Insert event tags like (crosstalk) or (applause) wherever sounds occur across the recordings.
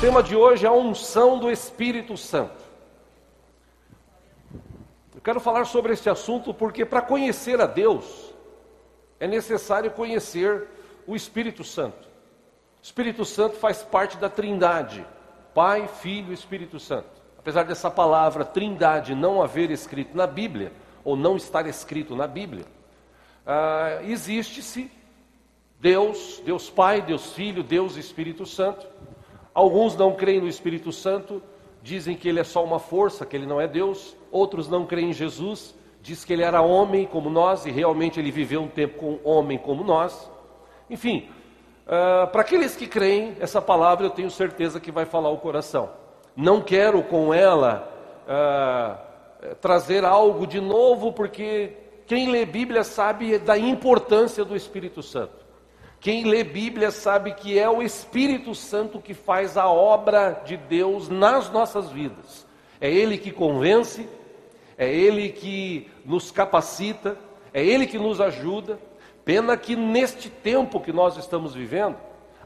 O tema de hoje é a unção do Espírito Santo. Eu quero falar sobre este assunto porque para conhecer a Deus é necessário conhecer o Espírito Santo. O Espírito Santo faz parte da Trindade, Pai, Filho e Espírito Santo. Apesar dessa palavra Trindade não haver escrito na Bíblia ou não estar escrito na Bíblia, ah, existe-se Deus, Deus Pai, Deus Filho, Deus Espírito Santo. Alguns não creem no Espírito Santo, dizem que ele é só uma força, que ele não é Deus. Outros não creem em Jesus, diz que ele era homem como nós e realmente ele viveu um tempo com homem como nós. Enfim, uh, para aqueles que creem, essa palavra eu tenho certeza que vai falar o coração. Não quero com ela uh, trazer algo de novo, porque quem lê Bíblia sabe da importância do Espírito Santo. Quem lê Bíblia sabe que é o Espírito Santo que faz a obra de Deus nas nossas vidas. É Ele que convence, é Ele que nos capacita, é Ele que nos ajuda. Pena que neste tempo que nós estamos vivendo,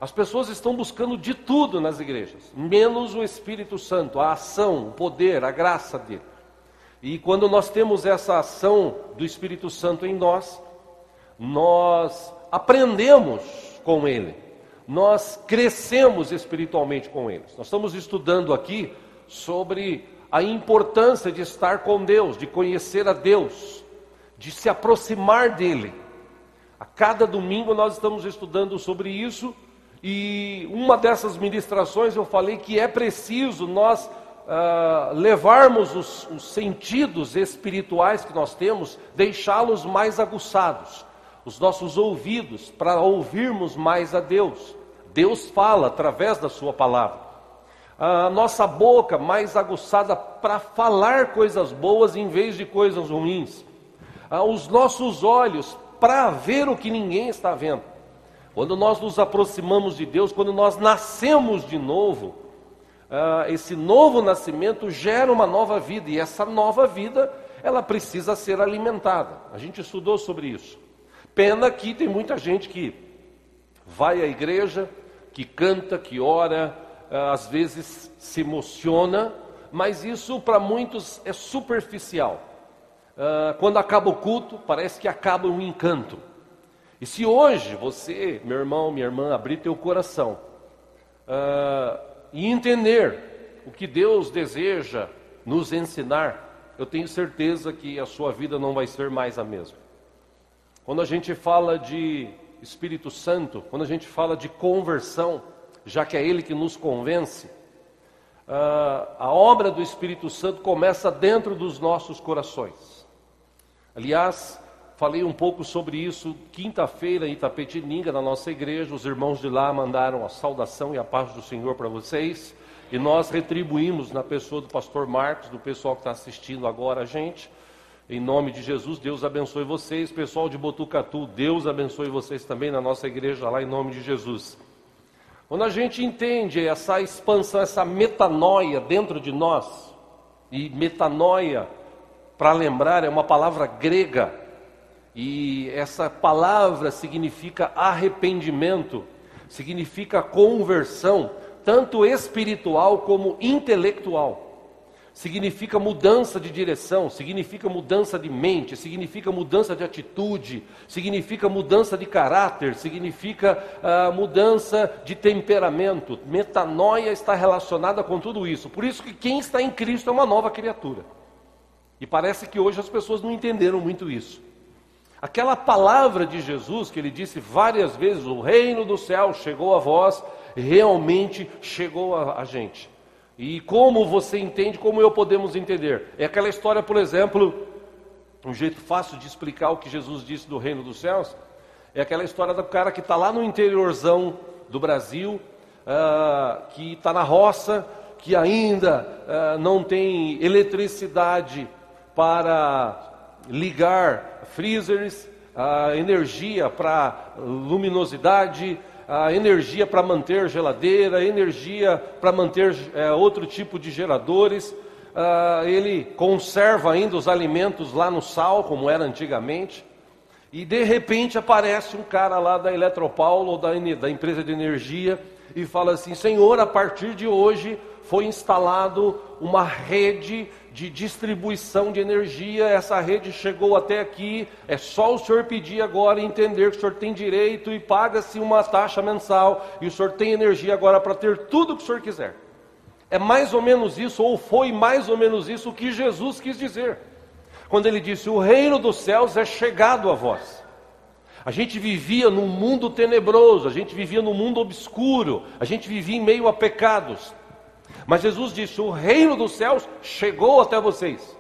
as pessoas estão buscando de tudo nas igrejas, menos o Espírito Santo, a ação, o poder, a graça dele. E quando nós temos essa ação do Espírito Santo em nós, nós aprendemos com Ele, nós crescemos espiritualmente com Ele. Nós estamos estudando aqui sobre a importância de estar com Deus, de conhecer a Deus, de se aproximar dEle. A cada domingo nós estamos estudando sobre isso e uma dessas ministrações eu falei que é preciso nós uh, levarmos os, os sentidos espirituais que nós temos, deixá-los mais aguçados os nossos ouvidos para ouvirmos mais a Deus. Deus fala através da Sua palavra. A nossa boca mais aguçada para falar coisas boas em vez de coisas ruins. Os nossos olhos para ver o que ninguém está vendo. Quando nós nos aproximamos de Deus, quando nós nascemos de novo, esse novo nascimento gera uma nova vida e essa nova vida ela precisa ser alimentada. A gente estudou sobre isso. Pena que tem muita gente que vai à igreja, que canta, que ora, eh, às vezes se emociona, mas isso para muitos é superficial. Eh, quando acaba o culto, parece que acaba um encanto. E se hoje você, meu irmão, minha irmã, abrir teu coração uh, e entender o que Deus deseja nos ensinar, eu tenho certeza que a sua vida não vai ser mais a mesma. Quando a gente fala de Espírito Santo, quando a gente fala de conversão, já que é Ele que nos convence, uh, a obra do Espírito Santo começa dentro dos nossos corações. Aliás, falei um pouco sobre isso quinta-feira em Itapetininga, na nossa igreja. Os irmãos de lá mandaram a saudação e a paz do Senhor para vocês. E nós retribuímos na pessoa do pastor Marcos, do pessoal que está assistindo agora a gente. Em nome de Jesus, Deus abençoe vocês. Pessoal de Botucatu, Deus abençoe vocês também na nossa igreja lá, em nome de Jesus. Quando a gente entende essa expansão, essa metanoia dentro de nós, e metanoia, para lembrar, é uma palavra grega, e essa palavra significa arrependimento, significa conversão, tanto espiritual como intelectual significa mudança de direção, significa mudança de mente, significa mudança de atitude, significa mudança de caráter, significa uh, mudança de temperamento. Metanoia está relacionada com tudo isso. Por isso que quem está em Cristo é uma nova criatura. E parece que hoje as pessoas não entenderam muito isso. Aquela palavra de Jesus que ele disse várias vezes: o reino do céu chegou a vós, realmente chegou a, a gente. E como você entende, como eu podemos entender? É aquela história, por exemplo, um jeito fácil de explicar o que Jesus disse do reino dos céus, é aquela história do cara que está lá no interiorzão do Brasil, uh, que está na roça, que ainda uh, não tem eletricidade para ligar freezers, uh, energia para luminosidade, a energia para manter geladeira, energia para manter é, outro tipo de geradores. Uh, ele conserva ainda os alimentos lá no sal, como era antigamente. E de repente aparece um cara lá da Eletropaulo ou da, da empresa de energia e fala assim: Senhor, a partir de hoje foi instalado uma rede de distribuição de energia, essa rede chegou até aqui, é só o senhor pedir agora e entender que o senhor tem direito e paga-se uma taxa mensal, e o senhor tem energia agora para ter tudo o que o senhor quiser. É mais ou menos isso, ou foi mais ou menos isso o que Jesus quis dizer, quando ele disse: O reino dos céus é chegado a vós. A gente vivia num mundo tenebroso, a gente vivia num mundo obscuro, a gente vivia em meio a pecados. Mas Jesus disse: O reino dos céus chegou até vocês.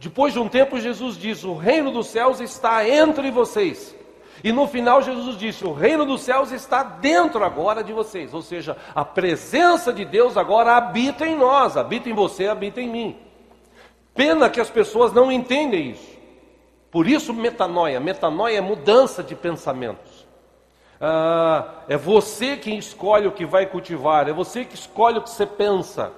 Depois de um tempo, Jesus diz: O reino dos céus está entre vocês. E no final, Jesus disse: O reino dos céus está dentro agora de vocês. Ou seja, a presença de Deus agora habita em nós, habita em você, habita em mim. Pena que as pessoas não entendem isso. Por isso, metanoia. Metanoia é mudança de pensamentos. Ah, é você quem escolhe o que vai cultivar, é você que escolhe o que você pensa.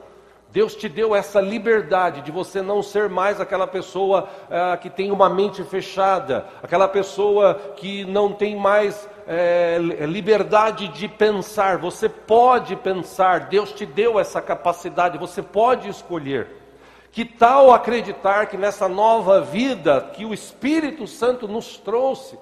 Deus te deu essa liberdade de você não ser mais aquela pessoa ah, que tem uma mente fechada, aquela pessoa que não tem mais é, liberdade de pensar. Você pode pensar, Deus te deu essa capacidade, você pode escolher. Que tal acreditar que nessa nova vida que o Espírito Santo nos trouxe,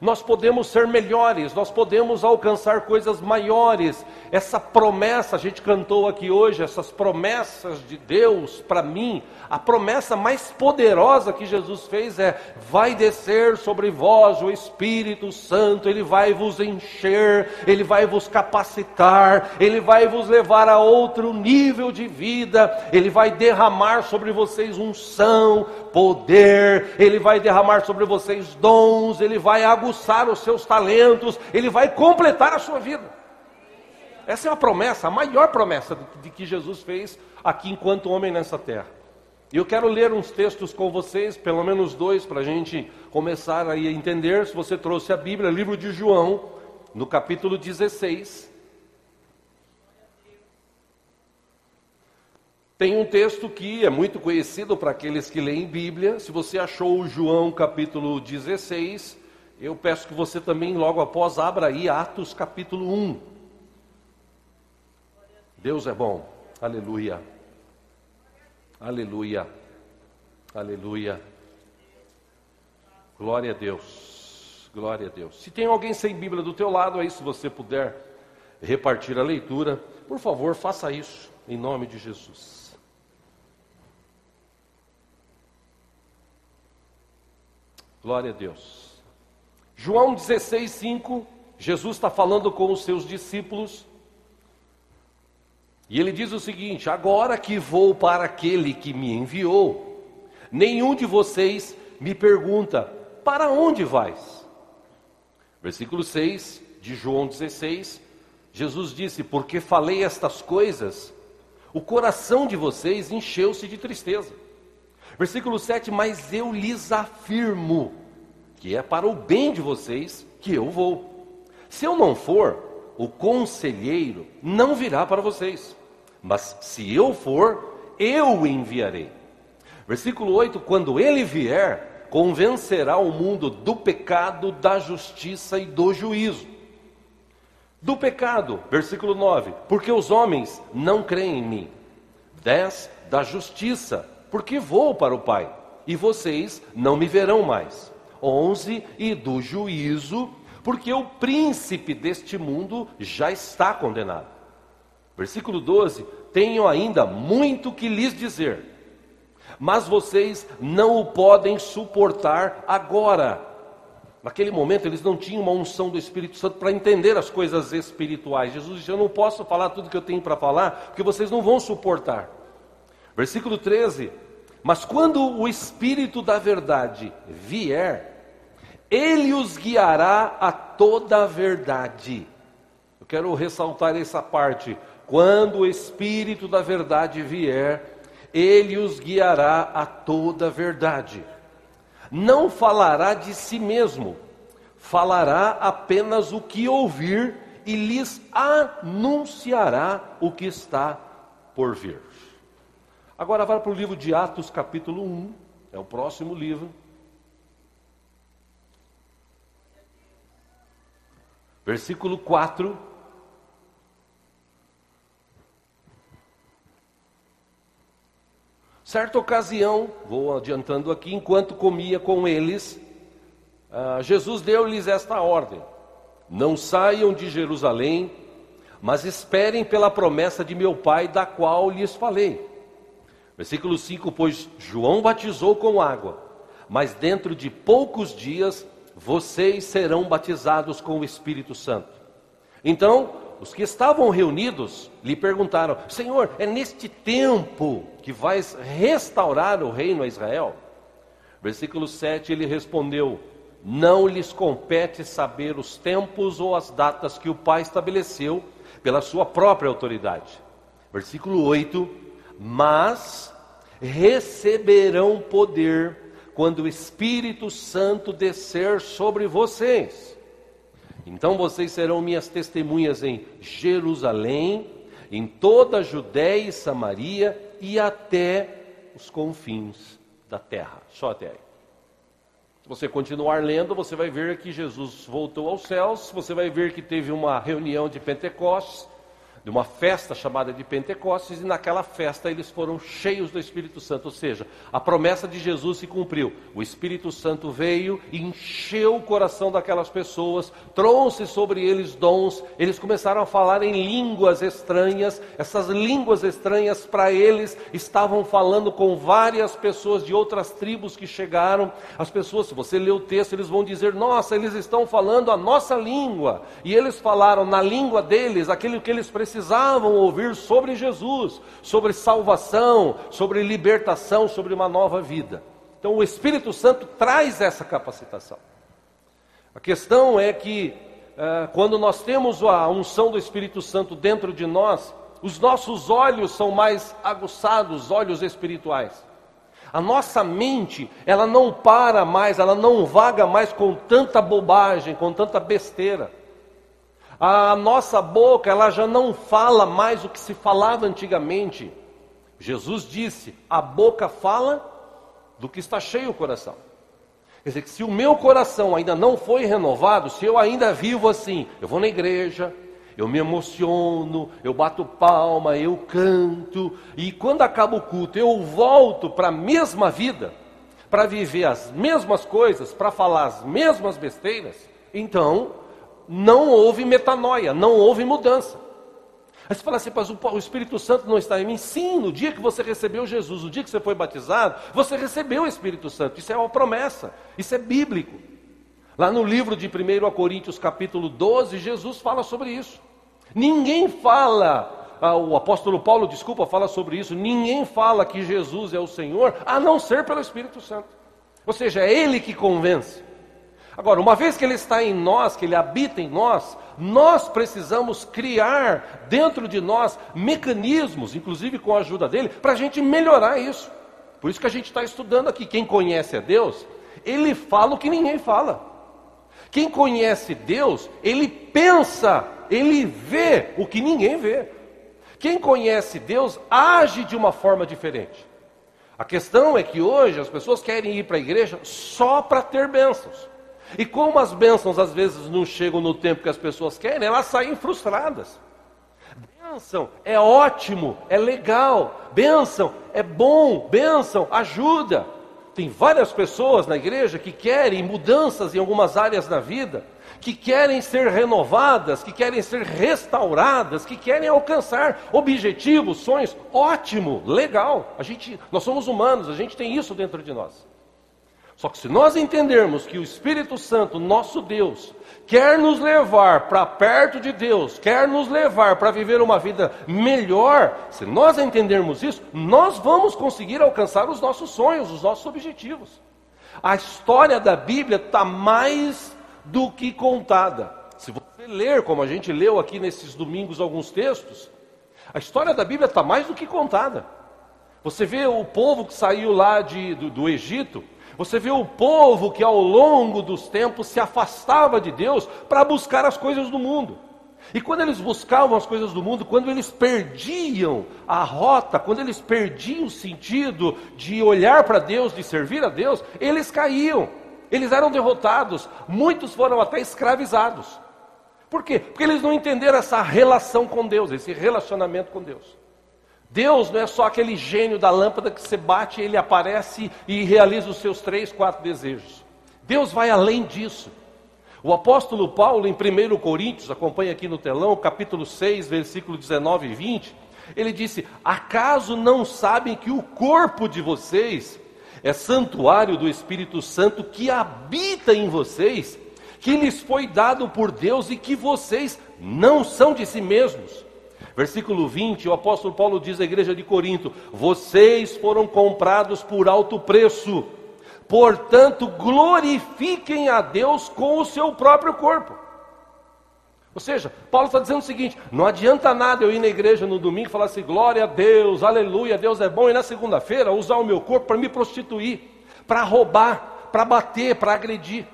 nós podemos ser melhores, nós podemos alcançar coisas maiores. Essa promessa, a gente cantou aqui hoje, essas promessas de Deus para mim, a promessa mais poderosa que Jesus fez é: vai descer sobre vós o Espírito Santo, ele vai vos encher, ele vai vos capacitar, ele vai vos levar a outro nível de vida, ele vai derramar sobre vocês unção, poder, ele vai derramar sobre vocês dons, ele vai aguçar os seus talentos, ele vai completar a sua vida. Essa é a promessa, a maior promessa de que Jesus fez aqui enquanto homem nessa terra. E eu quero ler uns textos com vocês, pelo menos dois, para a gente começar a entender. Se você trouxe a Bíblia, livro de João, no capítulo 16. Tem um texto que é muito conhecido para aqueles que leem Bíblia. Se você achou o João capítulo 16, eu peço que você também, logo após, abra aí Atos capítulo 1. Deus é bom. Aleluia. Aleluia. Aleluia. Glória a Deus. Glória a Deus. Se tem alguém sem Bíblia do teu lado aí, se você puder repartir a leitura, por favor, faça isso em nome de Jesus. Glória a Deus. João 16, 5, Jesus está falando com os seus discípulos. E ele diz o seguinte: Agora que vou para aquele que me enviou, nenhum de vocês me pergunta: Para onde vais? Versículo 6 de João 16, Jesus disse: Porque falei estas coisas, o coração de vocês encheu-se de tristeza. Versículo 7: Mas eu lhes afirmo que é para o bem de vocês que eu vou. Se eu não for, o conselheiro não virá para vocês, mas se eu for, eu o enviarei. Versículo 8: Quando ele vier, convencerá o mundo do pecado, da justiça e do juízo. Do pecado, versículo 9: Porque os homens não creem em mim. 10 da justiça, porque vou para o Pai, e vocês não me verão mais. 11 e do juízo, porque o príncipe deste mundo já está condenado. Versículo 12: Tenho ainda muito que lhes dizer, mas vocês não o podem suportar agora. Naquele momento eles não tinham uma unção do Espírito Santo para entender as coisas espirituais. Jesus disse: Eu não posso falar tudo que eu tenho para falar, porque vocês não vão suportar. Versículo 13: Mas quando o Espírito da Verdade vier, ele os guiará a toda a verdade. Eu quero ressaltar essa parte. Quando o Espírito da Verdade vier, ele os guiará a toda a verdade. Não falará de si mesmo, falará apenas o que ouvir e lhes anunciará o que está por vir. Agora vai para o livro de Atos, capítulo 1, é o próximo livro. Versículo 4. Certa ocasião, vou adiantando aqui, enquanto comia com eles, uh, Jesus deu-lhes esta ordem: Não saiam de Jerusalém, mas esperem pela promessa de meu Pai, da qual lhes falei. Versículo 5: Pois João batizou com água, mas dentro de poucos dias vocês serão batizados com o Espírito Santo. Então, os que estavam reunidos lhe perguntaram: Senhor, é neste tempo que vais restaurar o reino a Israel? Versículo 7 ele respondeu: Não lhes compete saber os tempos ou as datas que o Pai estabeleceu pela sua própria autoridade. Versículo 8: Mas receberão poder quando o Espírito Santo descer sobre vocês. Então vocês serão minhas testemunhas em Jerusalém, em toda a Judéia e Samaria e até os confins da terra. Só até aí. Se você continuar lendo, você vai ver que Jesus voltou aos céus, você vai ver que teve uma reunião de Pentecostes, de uma festa chamada de Pentecostes, e naquela festa eles foram cheios do Espírito Santo, ou seja, a promessa de Jesus se cumpriu. O Espírito Santo veio encheu o coração daquelas pessoas, trouxe sobre eles dons, eles começaram a falar em línguas estranhas, essas línguas estranhas para eles estavam falando com várias pessoas de outras tribos que chegaram. As pessoas, se você ler o texto, eles vão dizer: Nossa, eles estão falando a nossa língua, e eles falaram na língua deles aquilo que eles precisavam precisavam ouvir sobre Jesus, sobre salvação, sobre libertação, sobre uma nova vida. Então o Espírito Santo traz essa capacitação. A questão é que uh, quando nós temos a unção do Espírito Santo dentro de nós, os nossos olhos são mais aguçados, olhos espirituais. A nossa mente, ela não para mais, ela não vaga mais com tanta bobagem, com tanta besteira. A nossa boca, ela já não fala mais o que se falava antigamente. Jesus disse: a boca fala do que está cheio o coração. Quer dizer, que se o meu coração ainda não foi renovado, se eu ainda vivo assim, eu vou na igreja, eu me emociono, eu bato palma, eu canto, e quando acaba o culto, eu volto para a mesma vida, para viver as mesmas coisas, para falar as mesmas besteiras, então não houve metanoia, não houve mudança. Aí você fala assim, mas o Espírito Santo não está em mim? Sim, no dia que você recebeu Jesus, no dia que você foi batizado, você recebeu o Espírito Santo. Isso é uma promessa, isso é bíblico. Lá no livro de 1 Coríntios, capítulo 12, Jesus fala sobre isso. Ninguém fala, ah, o apóstolo Paulo, desculpa, fala sobre isso. Ninguém fala que Jesus é o Senhor, a não ser pelo Espírito Santo. Ou seja, é Ele que convence. Agora, uma vez que Ele está em nós, que Ele habita em nós, nós precisamos criar dentro de nós mecanismos, inclusive com a ajuda dele, para a gente melhorar isso. Por isso que a gente está estudando aqui. Quem conhece a Deus, ele fala o que ninguém fala. Quem conhece Deus, ele pensa, ele vê o que ninguém vê. Quem conhece Deus age de uma forma diferente. A questão é que hoje as pessoas querem ir para a igreja só para ter bênçãos. E como as bênçãos às vezes não chegam no tempo que as pessoas querem, elas saem frustradas. Bênção é ótimo, é legal, bênção é bom, bênção ajuda. Tem várias pessoas na igreja que querem mudanças em algumas áreas da vida, que querem ser renovadas, que querem ser restauradas, que querem alcançar objetivos, sonhos. Ótimo, legal. A gente, nós somos humanos, a gente tem isso dentro de nós. Só que se nós entendermos que o Espírito Santo, nosso Deus, quer nos levar para perto de Deus, quer nos levar para viver uma vida melhor, se nós entendermos isso, nós vamos conseguir alcançar os nossos sonhos, os nossos objetivos. A história da Bíblia está mais do que contada. Se você ler, como a gente leu aqui nesses domingos alguns textos, a história da Bíblia está mais do que contada. Você vê o povo que saiu lá de, do, do Egito, você vê o povo que ao longo dos tempos se afastava de Deus para buscar as coisas do mundo. E quando eles buscavam as coisas do mundo, quando eles perdiam a rota, quando eles perdiam o sentido de olhar para Deus, de servir a Deus, eles caíam, eles eram derrotados, muitos foram até escravizados. Por quê? Porque eles não entenderam essa relação com Deus, esse relacionamento com Deus. Deus não é só aquele gênio da lâmpada que você bate, ele aparece e realiza os seus três, quatro desejos. Deus vai além disso. O apóstolo Paulo, em 1 Coríntios, acompanha aqui no telão, capítulo 6, versículo 19 e 20, ele disse: Acaso não sabem que o corpo de vocês é santuário do Espírito Santo que habita em vocês, que lhes foi dado por Deus e que vocês não são de si mesmos? Versículo 20, o apóstolo Paulo diz à igreja de Corinto: Vocês foram comprados por alto preço Portanto, glorifiquem a Deus com o seu próprio corpo. Ou seja, Paulo está dizendo o seguinte: não adianta nada eu ir na igreja no domingo e falar assim, glória a Deus, aleluia, Deus é bom, e na segunda-feira usar o meu corpo para me prostituir, para roubar, para bater, para agredir.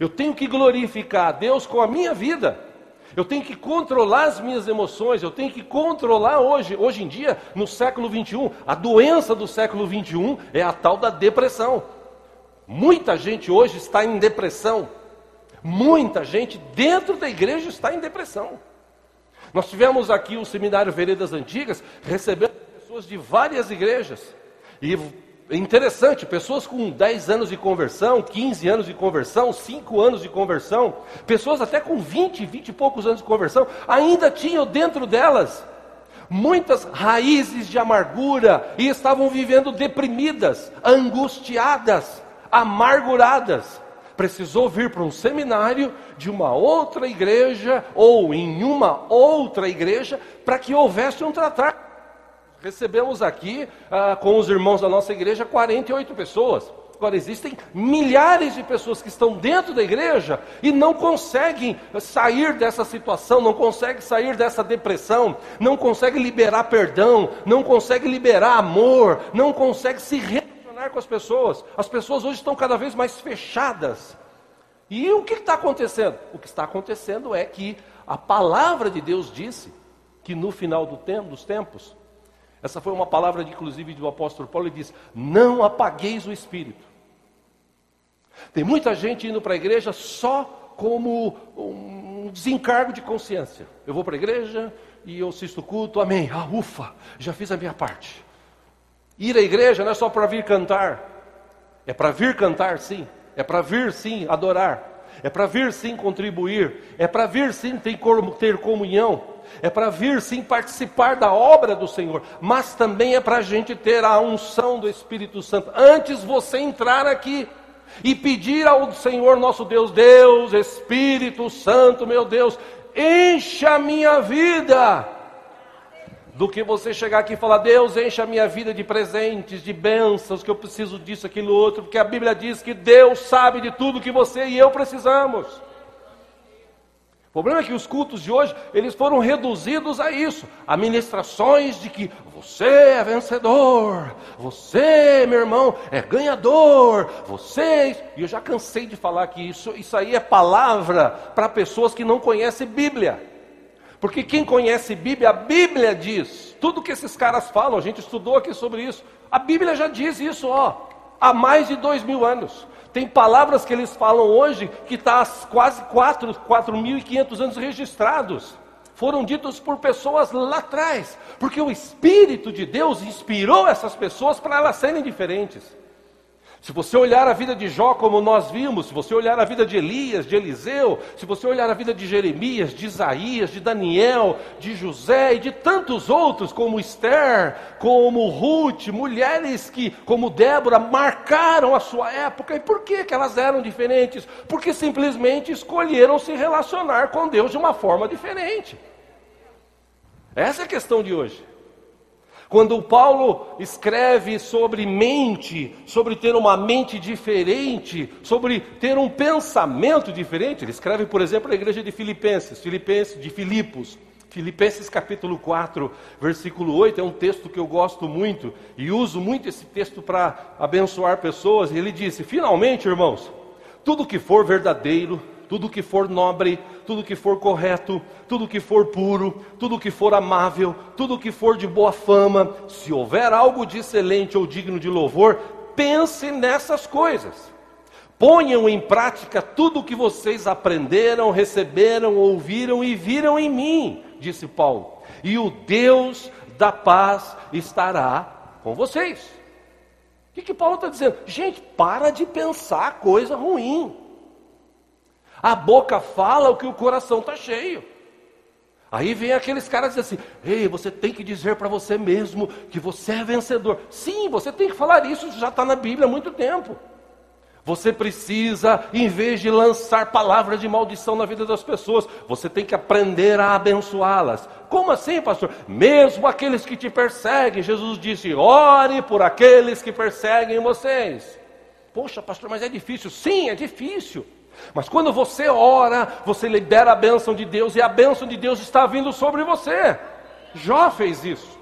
Eu tenho que glorificar a Deus com a minha vida. Eu tenho que controlar as minhas emoções, eu tenho que controlar hoje, hoje em dia, no século 21, a doença do século 21 é a tal da depressão. Muita gente hoje está em depressão. Muita gente dentro da igreja está em depressão. Nós tivemos aqui o seminário Veredas Antigas, recebendo pessoas de várias igrejas. E interessante, pessoas com 10 anos de conversão, 15 anos de conversão, 5 anos de conversão, pessoas até com 20, 20 e poucos anos de conversão, ainda tinham dentro delas muitas raízes de amargura e estavam vivendo deprimidas, angustiadas amarguradas. Precisou vir para um seminário de uma outra igreja ou em uma outra igreja para que houvesse um tratar. Recebemos aqui, ah, com os irmãos da nossa igreja, 48 pessoas. Agora, existem milhares de pessoas que estão dentro da igreja e não conseguem sair dessa situação, não conseguem sair dessa depressão, não conseguem liberar perdão, não conseguem liberar amor, não conseguem se relacionar com as pessoas. As pessoas hoje estão cada vez mais fechadas. E o que está acontecendo? O que está acontecendo é que a palavra de Deus disse que no final do tempo, dos tempos, essa foi uma palavra, inclusive, do apóstolo Paulo, ele diz: Não apagueis o espírito. Tem muita gente indo para a igreja só como um desencargo de consciência. Eu vou para a igreja e eu assisto o culto, amém. Ah, ufa, já fiz a minha parte. Ir à igreja não é só para vir cantar, é para vir cantar sim, é para vir sim adorar, é para vir sim contribuir, é para vir sim ter comunhão, é para vir sim participar da obra do Senhor, mas também é para a gente ter a unção do Espírito Santo. Antes você entrar aqui e pedir ao Senhor nosso Deus, Deus, Espírito Santo, meu Deus, encha a minha vida do que você chegar aqui e falar, Deus, enche a minha vida de presentes, de bênçãos, que eu preciso disso, aquilo, outro, porque a Bíblia diz que Deus sabe de tudo que você e eu precisamos. O problema é que os cultos de hoje, eles foram reduzidos a isso, a ministrações de que você é vencedor, você, meu irmão, é ganhador, você, e eu já cansei de falar que isso, isso aí é palavra para pessoas que não conhecem Bíblia. Porque quem conhece Bíblia, a Bíblia diz, tudo que esses caras falam, a gente estudou aqui sobre isso, a Bíblia já diz isso, ó, há mais de dois mil anos. Tem palavras que eles falam hoje que está quase 4.500 anos registrados. Foram ditos por pessoas lá atrás, porque o Espírito de Deus inspirou essas pessoas para elas serem diferentes. Se você olhar a vida de Jó como nós vimos, se você olhar a vida de Elias, de Eliseu, se você olhar a vida de Jeremias, de Isaías, de Daniel, de José e de tantos outros, como Esther, como Ruth, mulheres que, como Débora, marcaram a sua época. E por que, que elas eram diferentes? Porque simplesmente escolheram se relacionar com Deus de uma forma diferente. Essa é a questão de hoje. Quando Paulo escreve sobre mente, sobre ter uma mente diferente, sobre ter um pensamento diferente, ele escreve, por exemplo, na igreja de Filipenses, Filipenses de Filipos, Filipenses capítulo 4, versículo 8, é um texto que eu gosto muito e uso muito esse texto para abençoar pessoas. Ele disse: Finalmente, irmãos, tudo que for verdadeiro, tudo que for nobre, tudo que for correto, tudo que for puro, tudo que for amável, tudo que for de boa fama, se houver algo de excelente ou digno de louvor, pense nessas coisas. Ponham em prática tudo o que vocês aprenderam, receberam, ouviram e viram em mim, disse Paulo. E o Deus da paz estará com vocês. O que, que Paulo está dizendo? Gente, para de pensar coisa ruim. A boca fala o que o coração está cheio. Aí vem aqueles caras e dizem assim: Ei, você tem que dizer para você mesmo que você é vencedor. Sim, você tem que falar isso, já está na Bíblia há muito tempo. Você precisa, em vez de lançar palavras de maldição na vida das pessoas, você tem que aprender a abençoá-las. Como assim, pastor? Mesmo aqueles que te perseguem, Jesus disse: ore por aqueles que perseguem vocês. Poxa, pastor, mas é difícil. Sim, é difícil. Mas quando você ora, você libera a bênção de Deus e a bênção de Deus está vindo sobre você. Jó fez isso.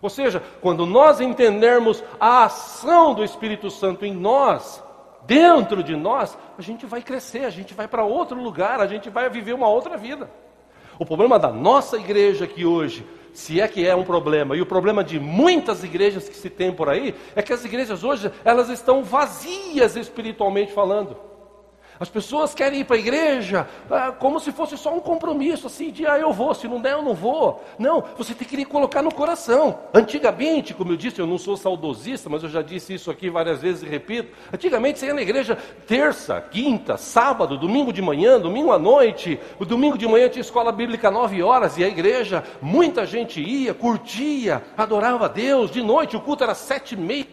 Ou seja, quando nós entendermos a ação do Espírito Santo em nós, dentro de nós, a gente vai crescer, a gente vai para outro lugar, a gente vai viver uma outra vida. O problema da nossa igreja aqui hoje, se é que é um problema, e o problema de muitas igrejas que se tem por aí, é que as igrejas hoje, elas estão vazias espiritualmente falando. As pessoas querem ir para a igreja ah, como se fosse só um compromisso, assim, de ah, eu vou, se não der, eu não vou. Não, você tem que colocar no coração. Antigamente, como eu disse, eu não sou saudosista, mas eu já disse isso aqui várias vezes e repito. Antigamente você ia na igreja terça, quinta, sábado, domingo de manhã, domingo à noite. O domingo de manhã tinha escola bíblica nove horas e a igreja, muita gente ia, curtia, adorava a Deus. De noite o culto era sete e meia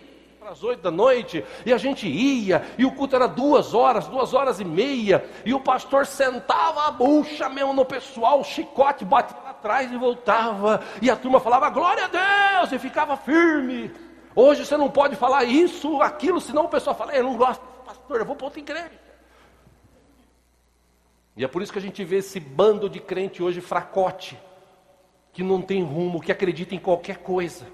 às oito da noite, e a gente ia, e o culto era duas horas, duas horas e meia, e o pastor sentava a bucha mesmo no pessoal, o chicote batia atrás e voltava, e a turma falava glória a Deus, e ficava firme. Hoje você não pode falar isso, aquilo, senão o pessoal fala, eu não gosto, pastor, eu vou para outra igreja. E é por isso que a gente vê esse bando de crente hoje fracote, que não tem rumo, que acredita em qualquer coisa.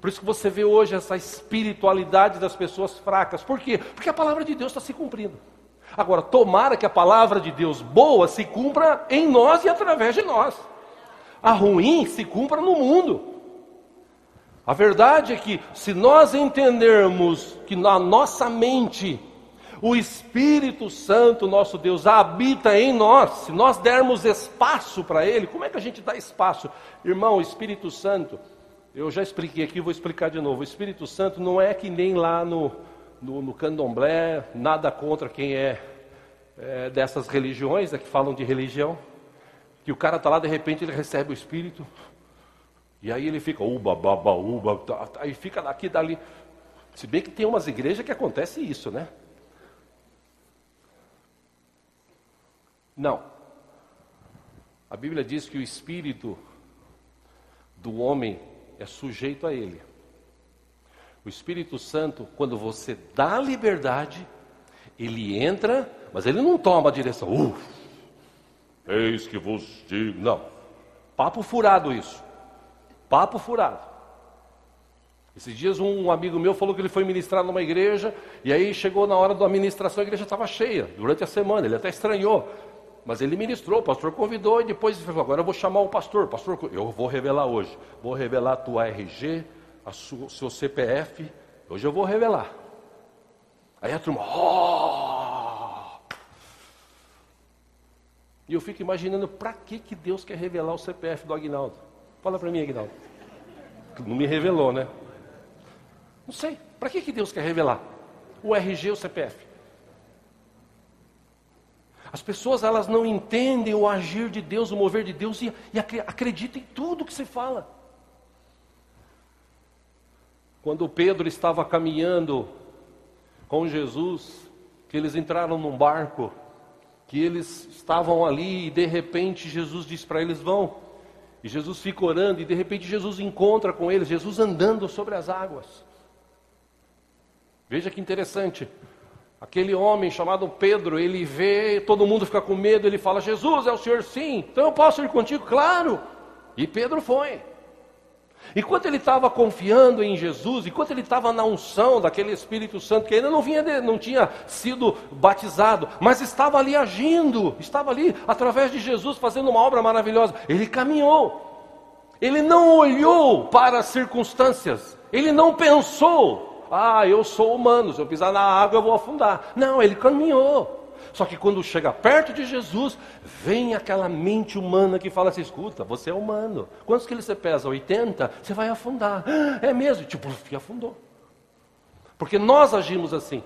Por isso que você vê hoje essa espiritualidade das pessoas fracas. Por quê? Porque a palavra de Deus está se cumprindo. Agora, tomara que a palavra de Deus boa se cumpra em nós e através de nós. A ruim se cumpra no mundo. A verdade é que, se nós entendermos que na nossa mente o Espírito Santo, nosso Deus, habita em nós, se nós dermos espaço para Ele, como é que a gente dá espaço? Irmão, Espírito Santo, eu já expliquei aqui, vou explicar de novo. O Espírito Santo não é que nem lá no, no, no candomblé, nada contra quem é, é dessas religiões, é que falam de religião. Que o cara está lá, de repente ele recebe o Espírito, e aí ele fica, uba, baba, uba, tá, tá, aí fica daqui dali. Se bem que tem umas igrejas que acontece isso, né? Não. A Bíblia diz que o espírito do homem é sujeito a ele. O Espírito Santo, quando você dá liberdade, ele entra, mas ele não toma a direção. Uh, eis que vos digo. Não. Papo furado isso. Papo furado. Esses dias um amigo meu falou que ele foi ministrar numa igreja e aí chegou na hora da administração, a igreja estava cheia durante a semana. Ele até estranhou. Mas ele ministrou, o pastor convidou e depois ele falou: agora eu vou chamar o pastor. Pastor, eu vou revelar hoje. Vou revelar a tua RG, a sua, seu CPF. Hoje eu vou revelar. Aí a turma, oh! E eu fico imaginando para que, que Deus quer revelar o CPF do Agnaldo. Fala para mim, Agnaldo. Não me revelou, né? Não sei. Para que, que Deus quer revelar? O RG o CPF. As pessoas elas não entendem o agir de Deus, o mover de Deus e, e acreditam em tudo que se fala. Quando Pedro estava caminhando com Jesus, que eles entraram num barco, que eles estavam ali e de repente Jesus disse para eles: vão. E Jesus fica orando e de repente Jesus encontra com eles, Jesus andando sobre as águas. Veja que interessante. Aquele homem chamado Pedro, ele vê, todo mundo fica com medo, ele fala: Jesus é o Senhor, sim, então eu posso ir contigo? Claro. E Pedro foi. Enquanto ele estava confiando em Jesus, enquanto ele estava na unção daquele Espírito Santo, que ainda não, vinha não tinha sido batizado, mas estava ali agindo, estava ali através de Jesus fazendo uma obra maravilhosa, ele caminhou. Ele não olhou para as circunstâncias, ele não pensou ah, eu sou humano, se eu pisar na água eu vou afundar. Não, ele caminhou. Só que quando chega perto de Jesus, vem aquela mente humana que fala assim: escuta, você é humano. Quantos quilos você pesa? 80? Você vai afundar. (gasps) É mesmo? Tipo, (laughs) afundou. Porque nós agimos assim.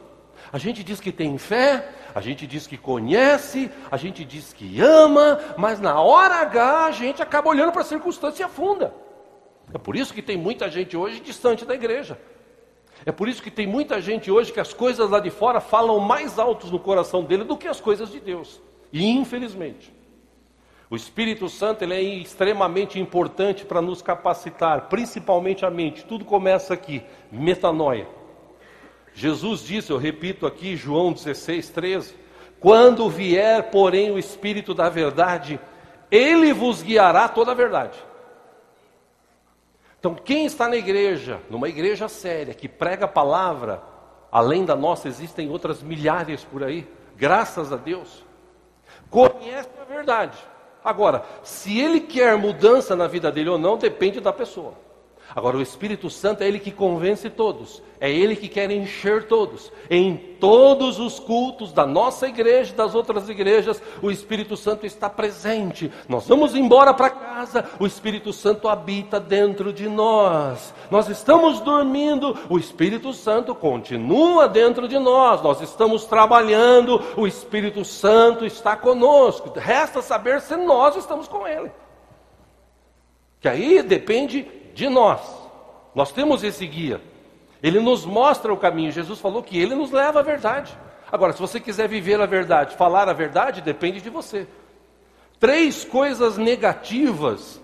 A gente diz que tem fé, a gente diz que conhece, a gente diz que ama, mas na hora H a gente acaba olhando para a circunstância e afunda. É por isso que tem muita gente hoje distante da igreja. É por isso que tem muita gente hoje que as coisas lá de fora falam mais altos no coração dele do que as coisas de Deus. E infelizmente, o Espírito Santo ele é extremamente importante para nos capacitar, principalmente a mente. Tudo começa aqui, metanoia. Jesus disse, eu repito aqui, João 16, 13: Quando vier, porém, o Espírito da verdade, ele vos guiará toda a verdade. Então, quem está na igreja, numa igreja séria, que prega a palavra, além da nossa, existem outras milhares por aí, graças a Deus, conhece a verdade. Agora, se ele quer mudança na vida dele ou não, depende da pessoa. Agora, o Espírito Santo é ele que convence todos, é ele que quer encher todos. Em todos os cultos da nossa igreja e das outras igrejas, o Espírito Santo está presente. Nós vamos embora para casa, o Espírito Santo habita dentro de nós. Nós estamos dormindo, o Espírito Santo continua dentro de nós. Nós estamos trabalhando, o Espírito Santo está conosco. Resta saber se nós estamos com ele. Que aí depende de nós. Nós temos esse guia. Ele nos mostra o caminho. Jesus falou que ele nos leva à verdade. Agora, se você quiser viver a verdade, falar a verdade, depende de você. Três coisas negativas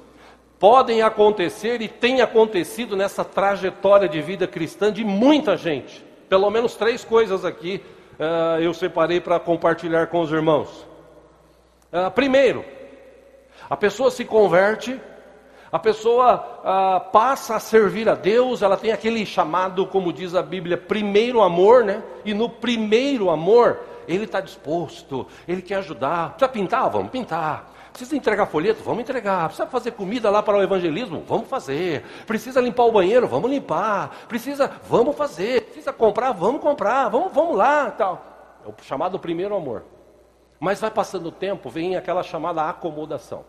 podem acontecer e têm acontecido nessa trajetória de vida cristã de muita gente. Pelo menos três coisas aqui uh, eu separei para compartilhar com os irmãos. Uh, primeiro, a pessoa se converte a pessoa ah, passa a servir a Deus, ela tem aquele chamado, como diz a Bíblia, primeiro amor, né? E no primeiro amor, ele está disposto, ele quer ajudar. Precisa pintar? Vamos pintar. Precisa entregar folheto? Vamos entregar. Precisa fazer comida lá para o evangelismo? Vamos fazer. Precisa limpar o banheiro? Vamos limpar. Precisa, vamos fazer. Precisa comprar? Vamos comprar. Vamos, vamos lá, tal. É o chamado primeiro amor. Mas vai passando o tempo, vem aquela chamada acomodação.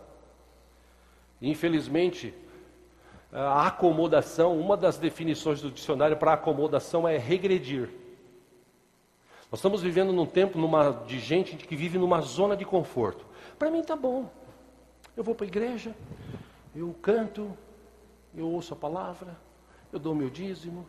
Infelizmente, a acomodação, uma das definições do dicionário para acomodação é regredir. Nós estamos vivendo num tempo numa, de gente que vive numa zona de conforto. Para mim está bom. Eu vou para a igreja, eu canto, eu ouço a palavra, eu dou meu dízimo.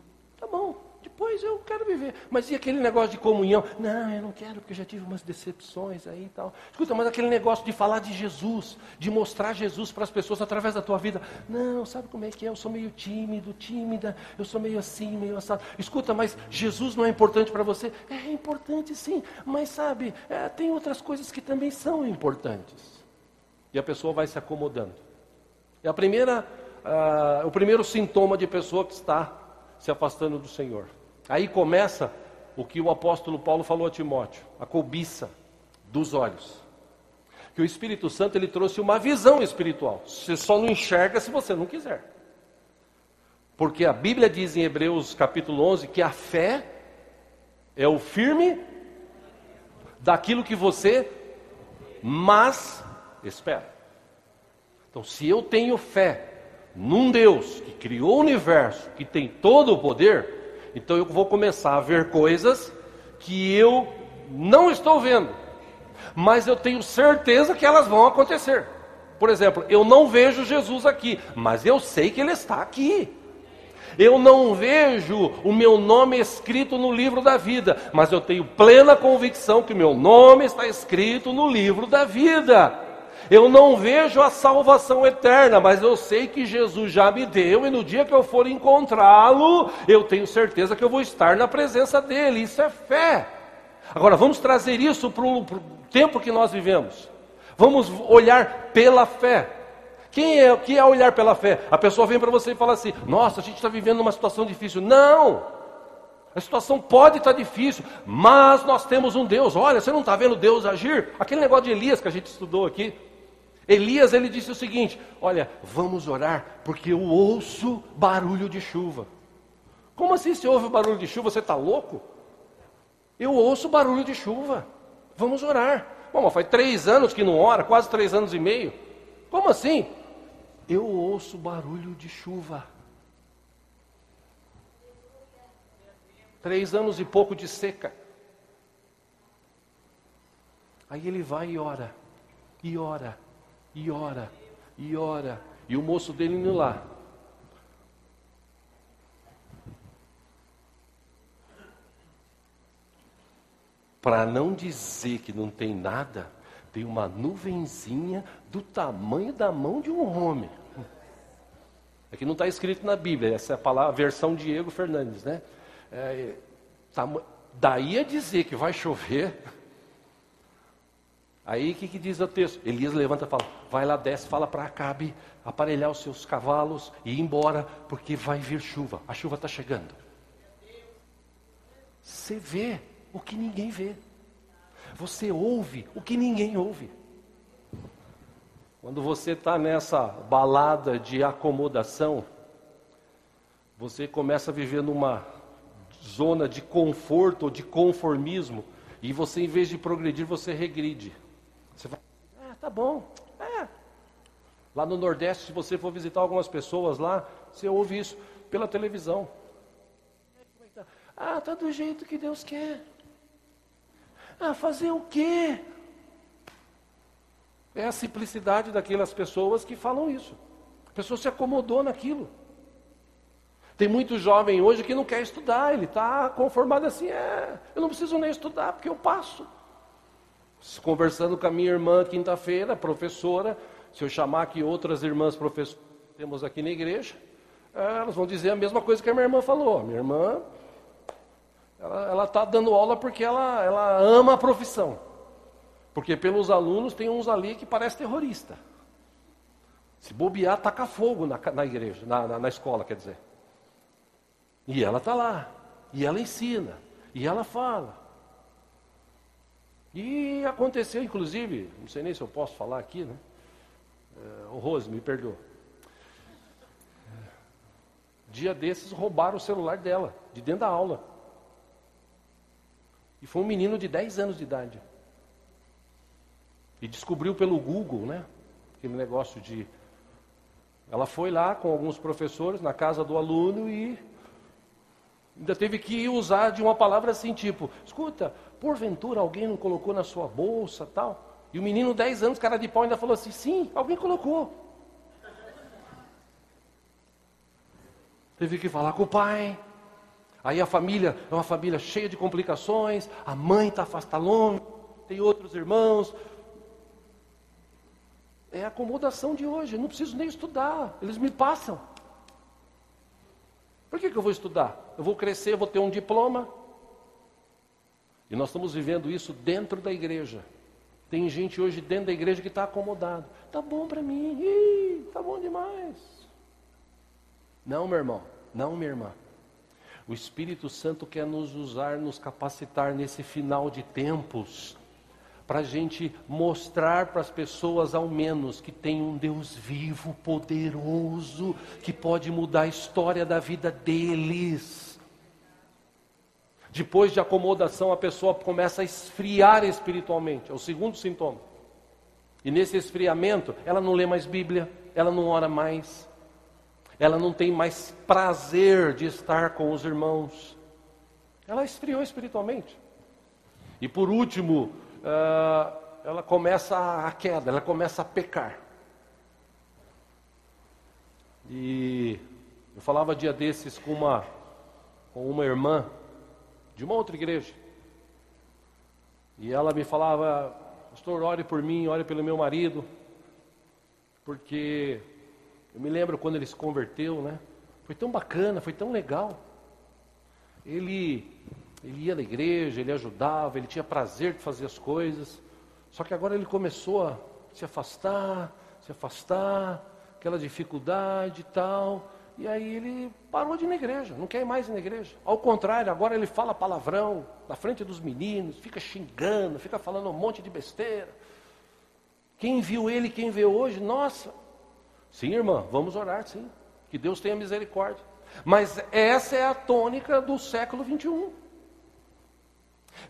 Depois eu quero viver. Mas e aquele negócio de comunhão? Não, eu não quero, porque já tive umas decepções aí e tal. Escuta, mas aquele negócio de falar de Jesus, de mostrar Jesus para as pessoas através da tua vida. Não, sabe como é que é? Eu sou meio tímido, tímida, eu sou meio assim, meio assado. Escuta, mas Jesus não é importante para você? É importante sim, mas sabe, é, tem outras coisas que também são importantes. E a pessoa vai se acomodando. E a primeira, uh, o primeiro sintoma de pessoa que está se afastando do Senhor. Aí começa o que o apóstolo Paulo falou a Timóteo, a cobiça dos olhos. Que o Espírito Santo ele trouxe uma visão espiritual. Você só não enxerga se você não quiser. Porque a Bíblia diz em Hebreus capítulo 11 que a fé é o firme daquilo que você mas espera. Então, se eu tenho fé num Deus que criou o universo, que tem todo o poder, então eu vou começar a ver coisas que eu não estou vendo, mas eu tenho certeza que elas vão acontecer. Por exemplo, eu não vejo Jesus aqui, mas eu sei que Ele está aqui. Eu não vejo o meu nome escrito no livro da vida, mas eu tenho plena convicção que o meu nome está escrito no livro da vida. Eu não vejo a salvação eterna, mas eu sei que Jesus já me deu, e no dia que eu for encontrá-lo, eu tenho certeza que eu vou estar na presença dele. Isso é fé. Agora, vamos trazer isso para o tempo que nós vivemos. Vamos olhar pela fé. Quem é, que é olhar pela fé? A pessoa vem para você e fala assim: Nossa, a gente está vivendo uma situação difícil. Não! A situação pode estar difícil, mas nós temos um Deus. Olha, você não está vendo Deus agir? Aquele negócio de Elias que a gente estudou aqui. Elias ele disse o seguinte: Olha, vamos orar, porque eu ouço barulho de chuva. Como assim se ouve barulho de chuva? Você está louco? Eu ouço barulho de chuva. Vamos orar. Bom, faz três anos que não ora, quase três anos e meio. Como assim? Eu ouço barulho de chuva. Três anos e pouco de seca. Aí ele vai e ora, e ora, e ora, e ora. E o moço dele indo lá. Para não dizer que não tem nada, tem uma nuvenzinha do tamanho da mão de um homem. É que não está escrito na Bíblia, essa é a, palavra, a versão Diego Fernandes, né? É, daí a dizer que vai chover. Aí o que, que, diz o texto? Elias levanta e fala: vai lá, desce, fala para Acabe aparelhar os seus cavalos e ir embora, porque vai vir chuva. A chuva está chegando. Você vê o que ninguém vê. Você ouve o que ninguém ouve. Quando você está nessa balada de acomodação, você começa a viver numa zona de conforto ou de conformismo, e você, em vez de progredir, você regride. Você fala, ah, tá bom, é. Lá no Nordeste, se você for visitar algumas pessoas lá, você ouve isso pela televisão. Ah, tá do jeito que Deus quer. Ah, fazer o quê? É a simplicidade daquelas pessoas que falam isso. A pessoa se acomodou naquilo. Tem muito jovem hoje que não quer estudar, ele está conformado assim, é, eu não preciso nem estudar, porque eu passo. Conversando com a minha irmã quinta-feira, professora, se eu chamar aqui outras irmãs professoras que temos aqui na igreja, elas vão dizer a mesma coisa que a minha irmã falou. Minha irmã ela está dando aula porque ela, ela ama a profissão. Porque pelos alunos tem uns ali que parece terrorista. Se bobear, taca fogo na, na igreja, na, na, na escola, quer dizer. E ela está lá. E ela ensina. E ela fala. E aconteceu, inclusive, não sei nem se eu posso falar aqui, né? É, o Rose, me perdoa. Dia desses roubaram o celular dela, de dentro da aula. E foi um menino de 10 anos de idade. E descobriu pelo Google, né? Aquele negócio de. Ela foi lá com alguns professores na casa do aluno e ainda teve que usar de uma palavra assim, tipo, escuta, porventura alguém não colocou na sua bolsa tal? E o menino, 10 anos, cara de pau, ainda falou assim, sim, alguém colocou. Teve que falar com o pai, Aí a família é uma família cheia de complicações, a mãe está afastada longe, tem outros irmãos. É a acomodação de hoje, eu não preciso nem estudar, eles me passam. Por que, que eu vou estudar? Eu vou crescer, vou ter um diploma. E nós estamos vivendo isso dentro da igreja. Tem gente hoje dentro da igreja que está acomodado. Tá bom para mim, Ih, tá bom demais. Não, meu irmão, não, minha irmã. O Espírito Santo quer nos usar, nos capacitar nesse final de tempos, para a gente mostrar para as pessoas, ao menos, que tem um Deus vivo, poderoso, que pode mudar a história da vida deles. Depois de acomodação, a pessoa começa a esfriar espiritualmente, é o segundo sintoma. E nesse esfriamento, ela não lê mais Bíblia, ela não ora mais, ela não tem mais prazer de estar com os irmãos. Ela esfriou espiritualmente. E por último, uh, ela começa a queda, ela começa a pecar. E eu falava dia desses com uma, com uma irmã de uma outra igreja. E ela me falava, pastor, ore por mim, ore pelo meu marido, porque eu me lembro quando ele se converteu, né? Foi tão bacana, foi tão legal. Ele, ele ia na igreja, ele ajudava, ele tinha prazer de fazer as coisas. Só que agora ele começou a se afastar, se afastar, aquela dificuldade e tal. E aí ele parou de ir na igreja, não quer mais ir na igreja. Ao contrário, agora ele fala palavrão na frente dos meninos, fica xingando, fica falando um monte de besteira. Quem viu ele, quem vê hoje, nossa, Sim, irmã, vamos orar, sim. Que Deus tenha misericórdia. Mas essa é a tônica do século 21.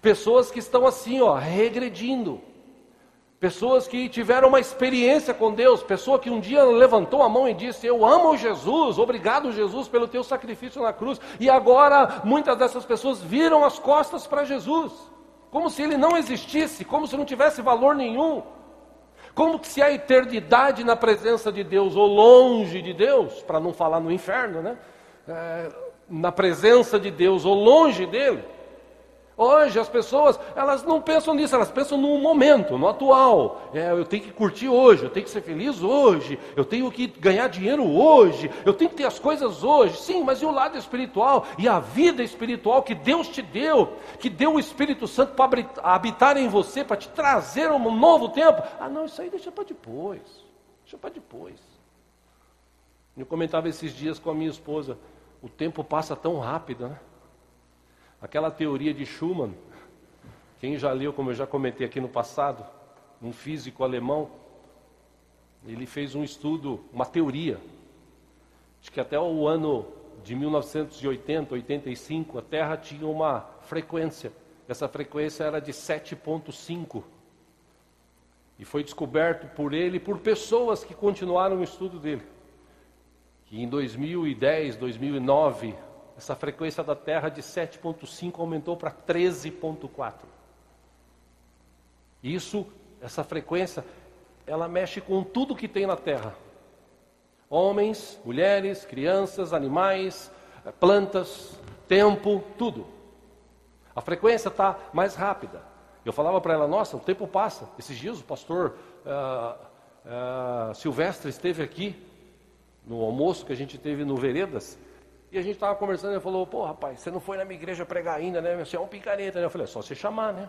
Pessoas que estão assim, ó, regredindo. Pessoas que tiveram uma experiência com Deus, pessoa que um dia levantou a mão e disse: Eu amo Jesus, obrigado Jesus pelo teu sacrifício na cruz. E agora muitas dessas pessoas viram as costas para Jesus, como se ele não existisse, como se não tivesse valor nenhum. Como se a eternidade na presença de Deus ou longe de Deus, para não falar no inferno, né? É, na presença de Deus ou longe dele, Hoje as pessoas, elas não pensam nisso, elas pensam no momento, no atual. É, eu tenho que curtir hoje, eu tenho que ser feliz hoje, eu tenho que ganhar dinheiro hoje, eu tenho que ter as coisas hoje. Sim, mas e o lado espiritual? E a vida espiritual que Deus te deu, que deu o Espírito Santo para habitar em você, para te trazer um novo tempo? Ah, não, isso aí deixa para depois. Deixa para depois. Eu comentava esses dias com a minha esposa, o tempo passa tão rápido, né? Aquela teoria de Schumann, quem já leu, como eu já comentei aqui no passado, um físico alemão, ele fez um estudo, uma teoria, de que até o ano de 1980, 85, a Terra tinha uma frequência. Essa frequência era de 7.5. E foi descoberto por ele e por pessoas que continuaram o estudo dele. Que em 2010, 2009, essa frequência da Terra de 7.5 aumentou para 13.4. Isso, essa frequência, ela mexe com tudo que tem na Terra. Homens, mulheres, crianças, animais, plantas, tempo, tudo. A frequência está mais rápida. Eu falava para ela, nossa, o tempo passa. Esses dias o pastor uh, uh, Silvestre esteve aqui no almoço que a gente teve no Veredas. E a gente estava conversando, ele falou, pô rapaz, você não foi na minha igreja pregar ainda, né? Você é um picareta, né? Eu falei, é só você chamar, né?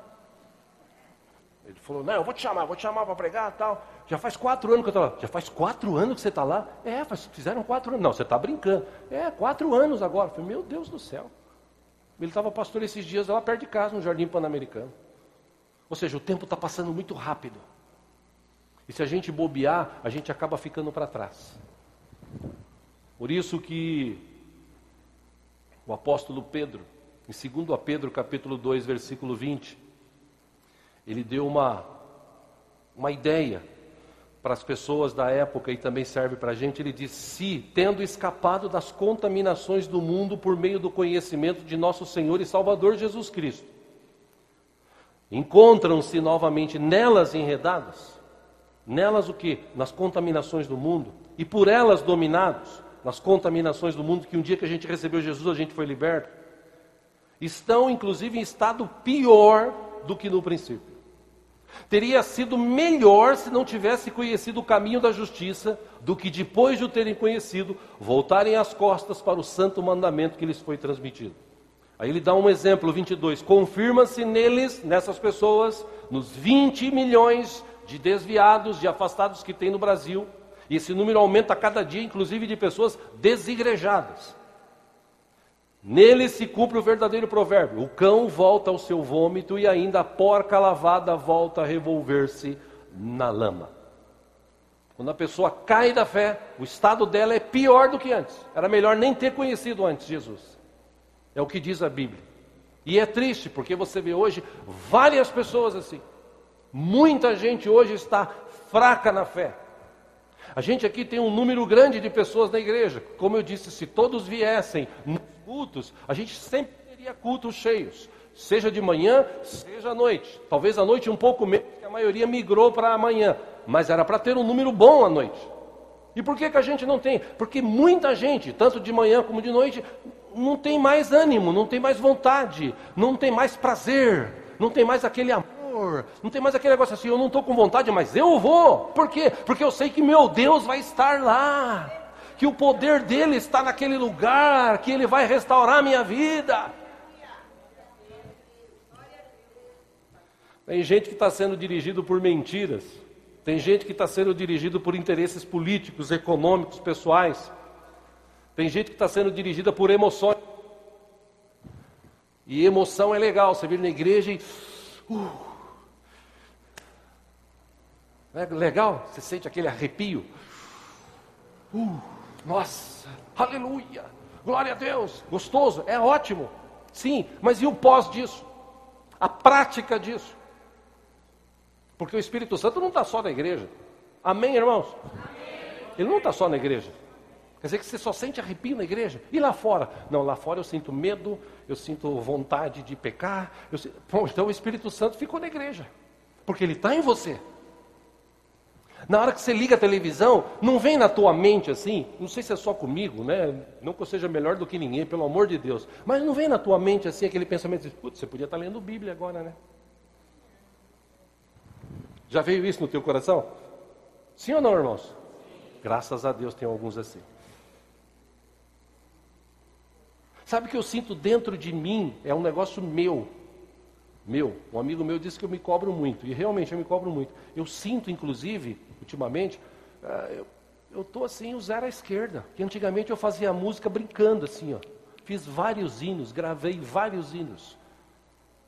Ele falou, não, eu vou te chamar, vou te chamar para pregar tal. Já faz quatro anos que eu estou lá. Já faz quatro anos que você está lá? É, faz, fizeram quatro anos. Não, você está brincando. É, quatro anos agora. Eu falei, meu Deus do céu. Ele estava pastor esses dias lá perto de casa, no Jardim Pan-Americano. Ou seja, o tempo está passando muito rápido. E se a gente bobear, a gente acaba ficando para trás. Por isso que o apóstolo Pedro, em 2 Pedro capítulo 2, versículo 20, ele deu uma, uma ideia para as pessoas da época e também serve para a gente. Ele diz: Se, tendo escapado das contaminações do mundo por meio do conhecimento de nosso Senhor e Salvador Jesus Cristo, encontram-se novamente nelas enredadas, nelas o que? Nas contaminações do mundo, e por elas dominados, nas contaminações do mundo, que um dia que a gente recebeu Jesus, a gente foi liberto, estão inclusive em estado pior do que no princípio. Teria sido melhor se não tivesse conhecido o caminho da justiça, do que depois de o terem conhecido, voltarem as costas para o santo mandamento que lhes foi transmitido. Aí ele dá um exemplo, 22. Confirma-se neles, nessas pessoas, nos 20 milhões de desviados, de afastados que tem no Brasil, e esse número aumenta a cada dia, inclusive de pessoas desigrejadas. Nele se cumpre o verdadeiro provérbio: o cão volta ao seu vômito e ainda a porca lavada volta a revolver-se na lama. Quando a pessoa cai da fé, o estado dela é pior do que antes. Era melhor nem ter conhecido antes Jesus. É o que diz a Bíblia. E é triste, porque você vê hoje várias pessoas assim. Muita gente hoje está fraca na fé. A gente aqui tem um número grande de pessoas na igreja. Como eu disse, se todos viessem nos cultos, a gente sempre teria cultos cheios. Seja de manhã, seja à noite. Talvez à noite um pouco menos, porque a maioria migrou para amanhã. Mas era para ter um número bom à noite. E por que, que a gente não tem? Porque muita gente, tanto de manhã como de noite, não tem mais ânimo, não tem mais vontade, não tem mais prazer, não tem mais aquele amor não tem mais aquele negócio assim, eu não estou com vontade, mas eu vou. Por quê? Porque eu sei que meu Deus vai estar lá. Que o poder dele está naquele lugar, que ele vai restaurar a minha vida. Tem gente que está sendo dirigido por mentiras. Tem gente que está sendo dirigido por interesses políticos, econômicos, pessoais. Tem gente que está sendo dirigida por emoções. E emoção é legal, você vir na igreja e. Uh, é legal? Você sente aquele arrepio? Uh, nossa, aleluia, glória a Deus, gostoso, é ótimo. Sim, mas e o pós disso? A prática disso. Porque o Espírito Santo não está só na igreja. Amém, irmãos? Amém. Ele não está só na igreja. Quer dizer que você só sente arrepio na igreja? E lá fora? Não, lá fora eu sinto medo, eu sinto vontade de pecar. Sinto... Bom, então o Espírito Santo ficou na igreja. Porque ele está em você. Na hora que você liga a televisão, não vem na tua mente assim, não sei se é só comigo, né? Não que eu seja melhor do que ninguém, pelo amor de Deus. Mas não vem na tua mente assim aquele pensamento de, putz, você podia estar lendo Bíblia agora, né? Já veio isso no teu coração? Sim ou não, irmãos? Graças a Deus tem alguns assim. Sabe o que eu sinto dentro de mim? É um negócio meu. Meu. Um amigo meu disse que eu me cobro muito. E realmente eu me cobro muito. Eu sinto, inclusive, ultimamente, uh, eu estou assim, zero à esquerda. Que antigamente eu fazia música brincando assim, ó. Fiz vários hinos, gravei vários hinos.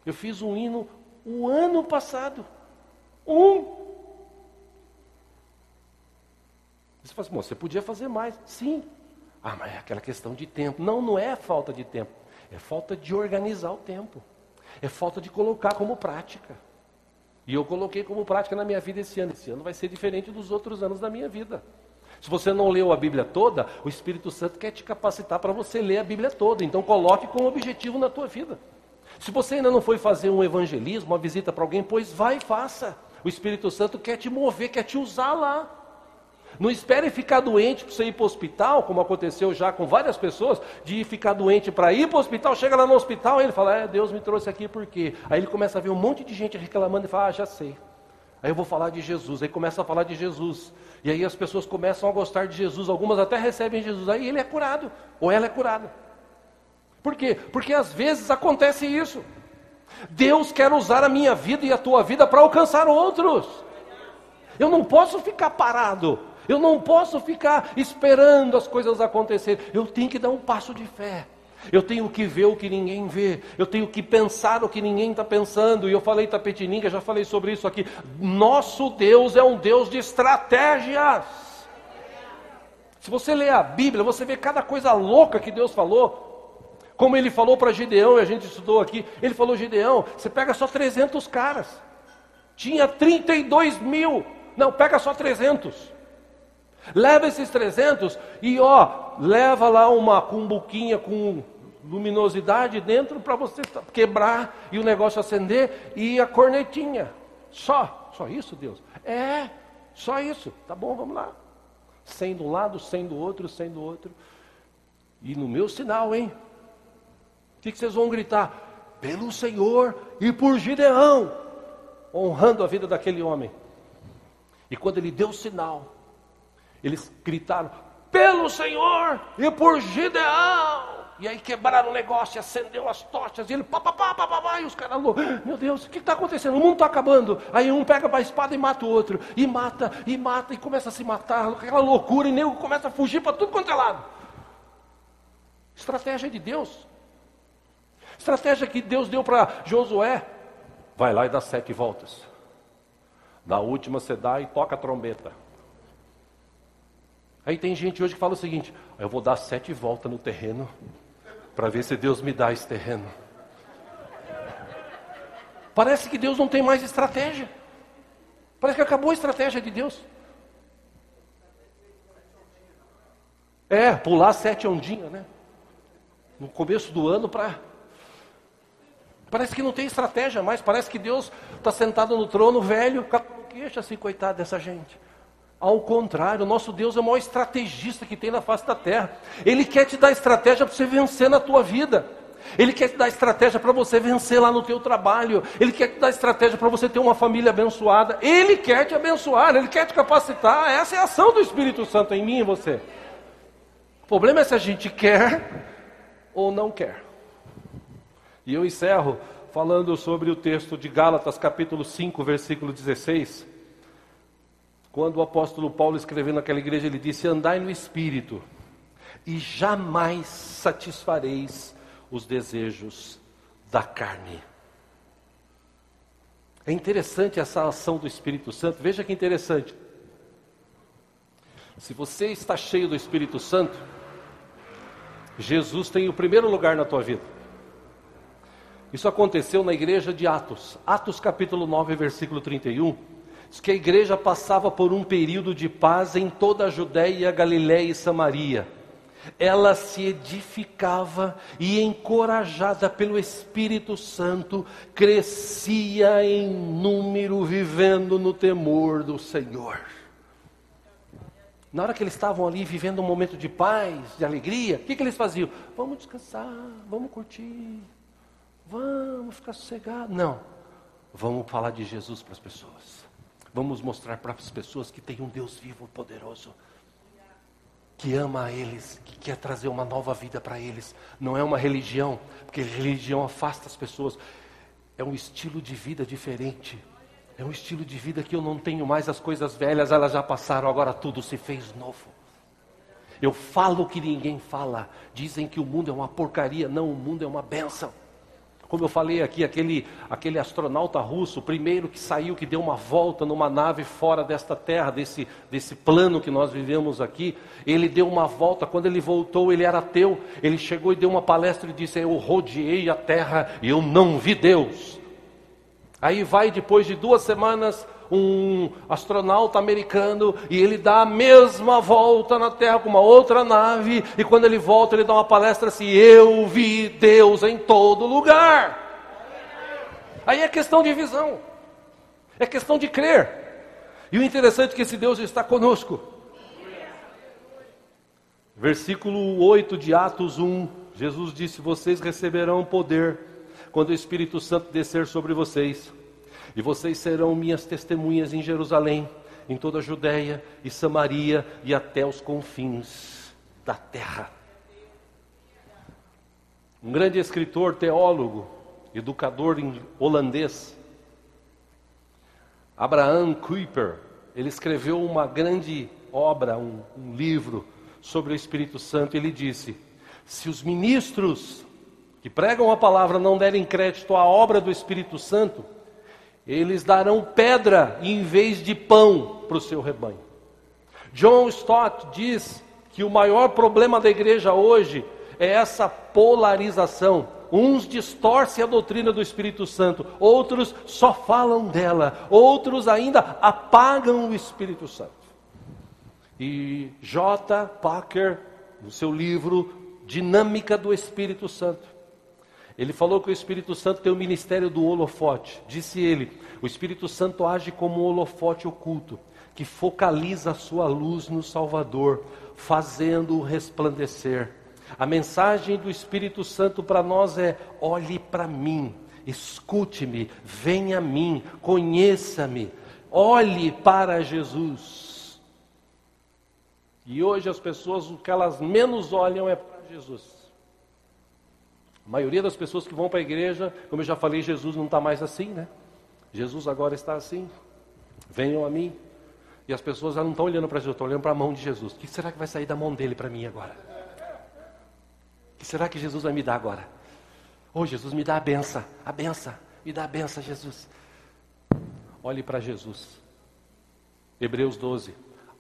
Eu fiz um hino o ano passado. Um. Você fala assim, você podia fazer mais. Sim. Ah, mas é aquela questão de tempo. Não, não é falta de tempo. É falta de organizar o tempo. É falta de colocar como prática. E eu coloquei como prática na minha vida esse ano. Esse ano vai ser diferente dos outros anos da minha vida. Se você não leu a Bíblia toda, o Espírito Santo quer te capacitar para você ler a Bíblia toda. Então coloque como objetivo na tua vida. Se você ainda não foi fazer um evangelismo, uma visita para alguém, pois vai e faça. O Espírito Santo quer te mover, quer te usar lá. Não espere ficar doente para você ir para o hospital, como aconteceu já com várias pessoas, de ficar doente para ir para o hospital, chega lá no hospital e ele fala, é, Deus me trouxe aqui por quê? Aí ele começa a ver um monte de gente reclamando e fala, ah, já sei. Aí eu vou falar de Jesus, aí começa a falar de Jesus. E aí as pessoas começam a gostar de Jesus, algumas até recebem Jesus, aí ele é curado, ou ela é curada. Por quê? Porque às vezes acontece isso. Deus quer usar a minha vida e a tua vida para alcançar outros. Eu não posso ficar parado. Eu não posso ficar esperando as coisas acontecerem. Eu tenho que dar um passo de fé. Eu tenho que ver o que ninguém vê. Eu tenho que pensar o que ninguém está pensando. E eu falei Tapetininga, já falei sobre isso aqui. Nosso Deus é um Deus de estratégias. Se você ler a Bíblia, você vê cada coisa louca que Deus falou. Como ele falou para Gideão, e a gente estudou aqui. Ele falou: Gideão, você pega só 300 caras. Tinha 32 mil. Não, pega só 300. Leva esses 300 e ó, leva lá uma cumbuquinha com luminosidade dentro para você quebrar e o negócio acender e a cornetinha. Só, só isso, Deus. É, só isso. Tá bom, vamos lá. Sem de um lado, sem do outro, sem do outro. E no meu sinal, hein? O que, que vocês vão gritar? Pelo Senhor e por Gideão, honrando a vida daquele homem. E quando ele deu o sinal, eles gritaram: pelo Senhor e por Gideão. E aí quebraram o negócio, acendeu as tochas, e ele pá, pá, pá, pá, pá, pá e os caras, meu Deus, o que está acontecendo? O mundo está acabando. Aí um pega a espada e mata o outro, e mata, e mata, e começa a se matar, aquela loucura, e nego começa a fugir para tudo quanto é lado. Estratégia de Deus. Estratégia que Deus deu para Josué. Vai lá e dá sete voltas. Na última você dá e toca a trombeta. Aí tem gente hoje que fala o seguinte: eu vou dar sete voltas no terreno para ver se Deus me dá esse terreno. Parece que Deus não tem mais estratégia. Parece que acabou a estratégia de Deus. É, pular sete ondinhas, né? No começo do ano para. Parece que não tem estratégia mais. Parece que Deus está sentado no trono velho. Queixa-se, coitado dessa gente. Ao contrário, o nosso Deus é o maior estrategista que tem na face da terra. Ele quer te dar estratégia para você vencer na tua vida. Ele quer te dar estratégia para você vencer lá no teu trabalho. Ele quer te dar estratégia para você ter uma família abençoada. Ele quer te abençoar, ele quer te capacitar. Essa é a ação do Espírito Santo em mim e você. O problema é se a gente quer ou não quer. E eu encerro falando sobre o texto de Gálatas, capítulo 5, versículo 16 quando o apóstolo Paulo escreveu naquela igreja, ele disse: Andai no espírito, e jamais satisfareis os desejos da carne. É interessante essa ação do Espírito Santo, veja que interessante. Se você está cheio do Espírito Santo, Jesus tem o primeiro lugar na tua vida. Isso aconteceu na igreja de Atos. Atos capítulo 9, versículo 31. Diz que a igreja passava por um período de paz em toda a Judéia, Galiléia e Samaria. Ela se edificava e, encorajada pelo Espírito Santo, crescia em número, vivendo no temor do Senhor. Na hora que eles estavam ali vivendo um momento de paz, de alegria, o que, que eles faziam? Vamos descansar, vamos curtir, vamos ficar sossegados. Não, vamos falar de Jesus para as pessoas. Vamos mostrar para as pessoas que tem um Deus vivo, poderoso, que ama a eles, que quer trazer uma nova vida para eles. Não é uma religião, porque religião afasta as pessoas. É um estilo de vida diferente. É um estilo de vida que eu não tenho mais as coisas velhas, elas já passaram, agora tudo se fez novo. Eu falo o que ninguém fala. Dizem que o mundo é uma porcaria. Não, o mundo é uma benção. Como eu falei aqui, aquele, aquele astronauta russo, o primeiro que saiu, que deu uma volta numa nave fora desta terra, desse, desse plano que nós vivemos aqui, ele deu uma volta. Quando ele voltou, ele era ateu. Ele chegou e deu uma palestra e disse: Eu rodeei a terra e eu não vi Deus. Aí vai, depois de duas semanas, um astronauta americano e ele dá a mesma volta na Terra com uma outra nave, e quando ele volta, ele dá uma palestra assim: Eu vi Deus em todo lugar. Aí é questão de visão, é questão de crer. E o interessante é que esse Deus está conosco. Versículo 8 de Atos 1, Jesus disse: Vocês receberão poder quando o Espírito Santo descer sobre vocês. E vocês serão minhas testemunhas em Jerusalém, em toda a Judéia e Samaria e até os confins da terra. Um grande escritor, teólogo, educador holandês, Abraham Kuyper, ele escreveu uma grande obra, um, um livro sobre o Espírito Santo. Ele disse: se os ministros que pregam a palavra não derem crédito à obra do Espírito Santo, eles darão pedra em vez de pão para o seu rebanho. John Stott diz que o maior problema da igreja hoje é essa polarização. Uns distorcem a doutrina do Espírito Santo, outros só falam dela, outros ainda apagam o Espírito Santo. E J. Packer, no seu livro Dinâmica do Espírito Santo, ele falou que o Espírito Santo tem o ministério do holofote. Disse ele: o Espírito Santo age como um holofote oculto, que focaliza a sua luz no Salvador, fazendo-o resplandecer. A mensagem do Espírito Santo para nós é: olhe para mim, escute-me, venha a mim, conheça-me, olhe para Jesus. E hoje as pessoas, o que elas menos olham é para Jesus. A maioria das pessoas que vão para a igreja, como eu já falei, Jesus não está mais assim, né? Jesus agora está assim. Venham a mim. E as pessoas já não estão olhando para Jesus, estão olhando para a mão de Jesus. O que será que vai sair da mão dele para mim agora? O que será que Jesus vai me dar agora? Oh, Jesus, me dá a benção, a benção, me dá a benção, Jesus. Olhe para Jesus. Hebreus 12,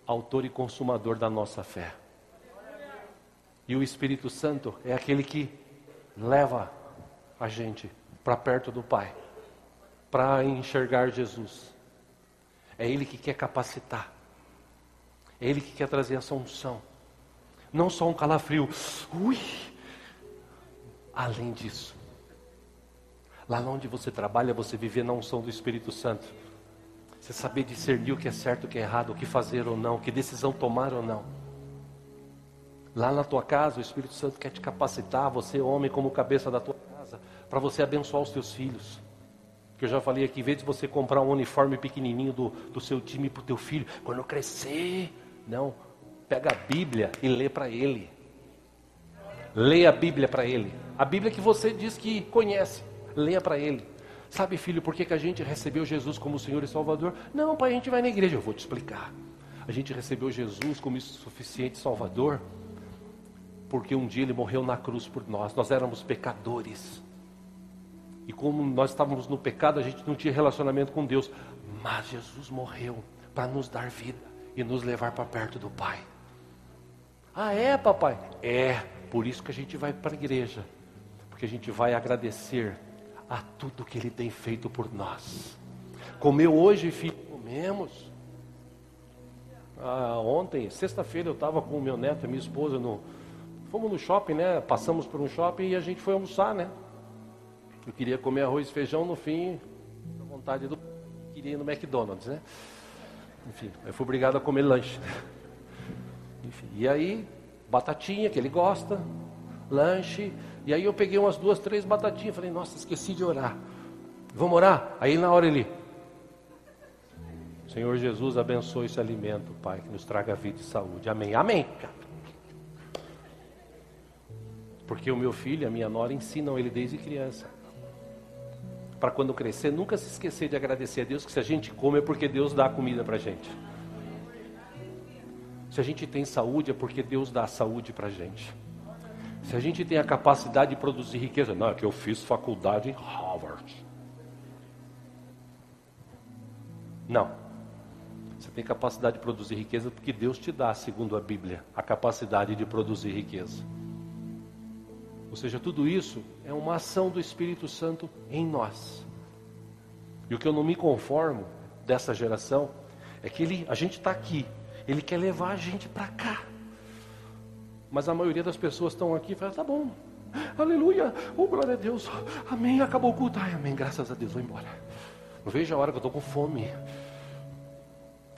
autor e consumador da nossa fé. E o Espírito Santo é aquele que leva a gente para perto do Pai, para enxergar Jesus. É Ele que quer capacitar, é Ele que quer trazer essa unção, não só um calafrio, ui, além disso. Lá onde você trabalha, você viver na unção do Espírito Santo. Você saber discernir o que é certo, o que é errado, o que fazer ou não, que decisão tomar ou não. Lá na tua casa, o Espírito Santo quer te capacitar, você, homem, como cabeça da tua casa, para você abençoar os teus filhos. Que eu já falei aqui, em vez de você comprar um uniforme pequenininho do, do seu time para o teu filho, quando crescer, não, pega a Bíblia e lê para ele. Leia a Bíblia para ele. A Bíblia que você diz que conhece, leia para ele. Sabe, filho, por que, que a gente recebeu Jesus como Senhor e Salvador? Não, pai, a gente vai na igreja. Eu vou te explicar. A gente recebeu Jesus como suficiente Salvador porque um dia ele morreu na cruz por nós. Nós éramos pecadores. E como nós estávamos no pecado, a gente não tinha relacionamento com Deus. Mas Jesus morreu para nos dar vida e nos levar para perto do Pai. Ah, é, papai? É, por isso que a gente vai para a igreja. Porque a gente vai agradecer a tudo que Ele tem feito por nós. Comeu hoje, filho, comemos. Ah, ontem, sexta-feira, eu estava com o meu neto e minha esposa no. Fomos no shopping, né? Passamos por um shopping e a gente foi almoçar, né? Eu queria comer arroz e feijão, no fim, a vontade do. Queria ir no McDonald's, né? Enfim, eu fui obrigado a comer lanche. Enfim, e aí, batatinha, que ele gosta, lanche. E aí eu peguei umas duas, três batatinhas. Falei, nossa, esqueci de orar. Vamos orar? Aí na hora ele. Senhor Jesus, abençoe esse alimento, Pai, que nos traga vida e saúde. Amém. Amém. Porque o meu filho a minha nora ensinam ele desde criança. Para quando crescer, nunca se esquecer de agradecer a Deus, que se a gente come é porque Deus dá comida para a gente. Se a gente tem saúde é porque Deus dá saúde para a gente. Se a gente tem a capacidade de produzir riqueza, não, é que eu fiz faculdade em Harvard. Não. Você tem capacidade de produzir riqueza porque Deus te dá, segundo a Bíblia, a capacidade de produzir riqueza. Ou seja, tudo isso é uma ação do Espírito Santo em nós. E o que eu não me conformo dessa geração é que ele, a gente está aqui, ele quer levar a gente para cá. Mas a maioria das pessoas estão aqui e fala, tá bom, aleluia, oh glória a Deus, amém, acabou o culto, ai amém, graças a Deus, vou embora. Não vejo a hora que eu estou com fome.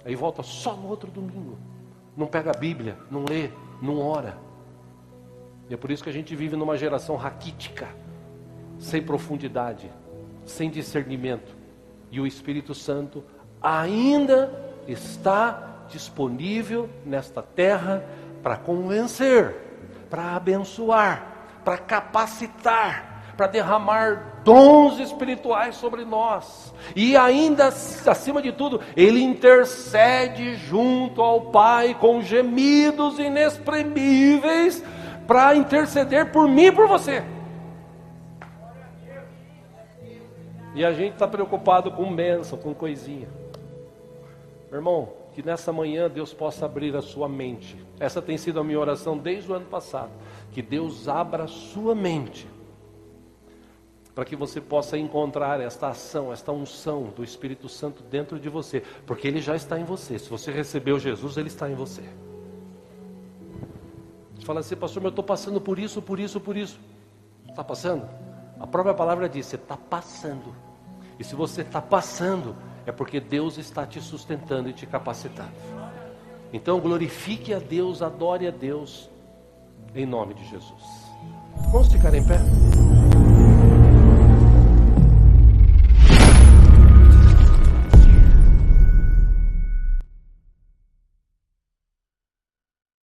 Aí volta só no outro domingo. Não pega a Bíblia, não lê, não ora. E é por isso que a gente vive numa geração raquítica, sem profundidade, sem discernimento. E o Espírito Santo ainda está disponível nesta terra para convencer, para abençoar, para capacitar, para derramar dons espirituais sobre nós. E ainda, acima de tudo, Ele intercede junto ao Pai com gemidos inexprimíveis para interceder por mim e por você. E a gente está preocupado com bênção, com coisinha. Irmão, que nessa manhã Deus possa abrir a sua mente. Essa tem sido a minha oração desde o ano passado. Que Deus abra a sua mente. Para que você possa encontrar esta ação, esta unção do Espírito Santo dentro de você. Porque Ele já está em você. Se você recebeu Jesus, Ele está em. Você fala assim, pastor, mas eu estou passando por isso, por isso, por isso. Está passando? A própria palavra diz: você está passando. E se você está passando, é porque Deus está te sustentando e te capacitando. Então glorifique a Deus, adore a Deus, em nome de Jesus. Vamos ficar em pé?